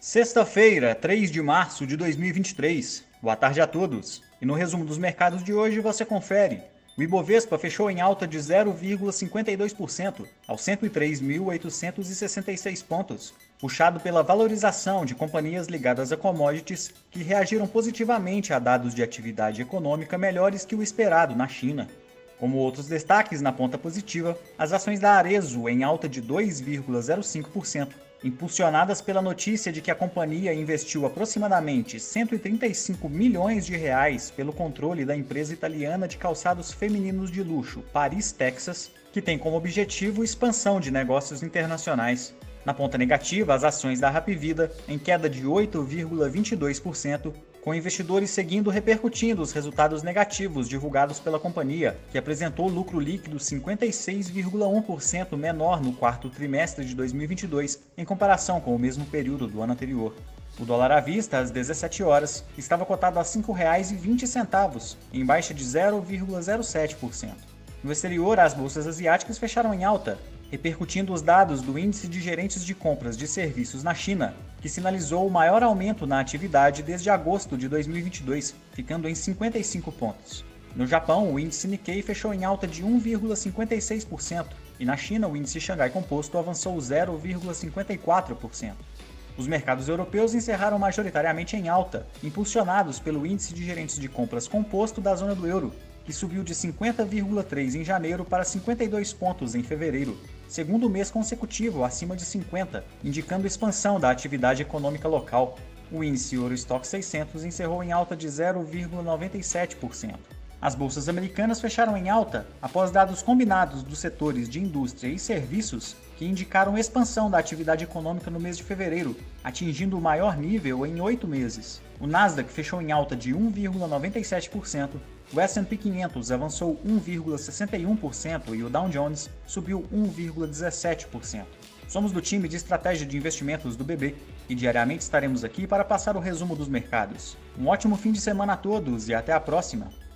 Sexta-feira, 3 de março de 2023. Boa tarde a todos. E no resumo dos mercados de hoje você confere. O Ibovespa fechou em alta de 0,52% aos 103.866 pontos, puxado pela valorização de companhias ligadas a commodities que reagiram positivamente a dados de atividade econômica melhores que o esperado na China. Como outros destaques na ponta positiva, as ações da Arezo em alta de 2,05%, impulsionadas pela notícia de que a companhia investiu aproximadamente 135 milhões de reais pelo controle da empresa italiana de calçados femininos de luxo Paris Texas, que tem como objetivo expansão de negócios internacionais. Na ponta negativa, as ações da Rapvida em queda de 8,22%, com investidores seguindo repercutindo os resultados negativos divulgados pela companhia, que apresentou lucro líquido 56,1% menor no quarto trimestre de 2022 em comparação com o mesmo período do ano anterior. O dólar à vista, às 17 horas, estava cotado a R$ 5,20, em baixa de 0,07%. No exterior, as bolsas asiáticas fecharam em alta, repercutindo os dados do Índice de Gerentes de Compras de Serviços na China, que sinalizou o maior aumento na atividade desde agosto de 2022, ficando em 55 pontos. No Japão, o índice Nikkei fechou em alta de 1,56% e na China o índice Xangai Composto avançou 0,54%. Os mercados europeus encerraram majoritariamente em alta, impulsionados pelo índice de gerentes de compras composto da zona do euro, que subiu de 50,3 em janeiro para 52 pontos em fevereiro, segundo mês consecutivo acima de 50, indicando expansão da atividade econômica local. O índice Eurostock 600 encerrou em alta de 0,97%. As bolsas americanas fecharam em alta após dados combinados dos setores de indústria e serviços que indicaram expansão da atividade econômica no mês de fevereiro, atingindo o maior nível em oito meses. O Nasdaq fechou em alta de 1,97%, o S&P 500 avançou 1,61% e o Dow Jones subiu 1,17%. Somos do time de estratégia de investimentos do BB e diariamente estaremos aqui para passar o resumo dos mercados. Um ótimo fim de semana a todos e até a próxima!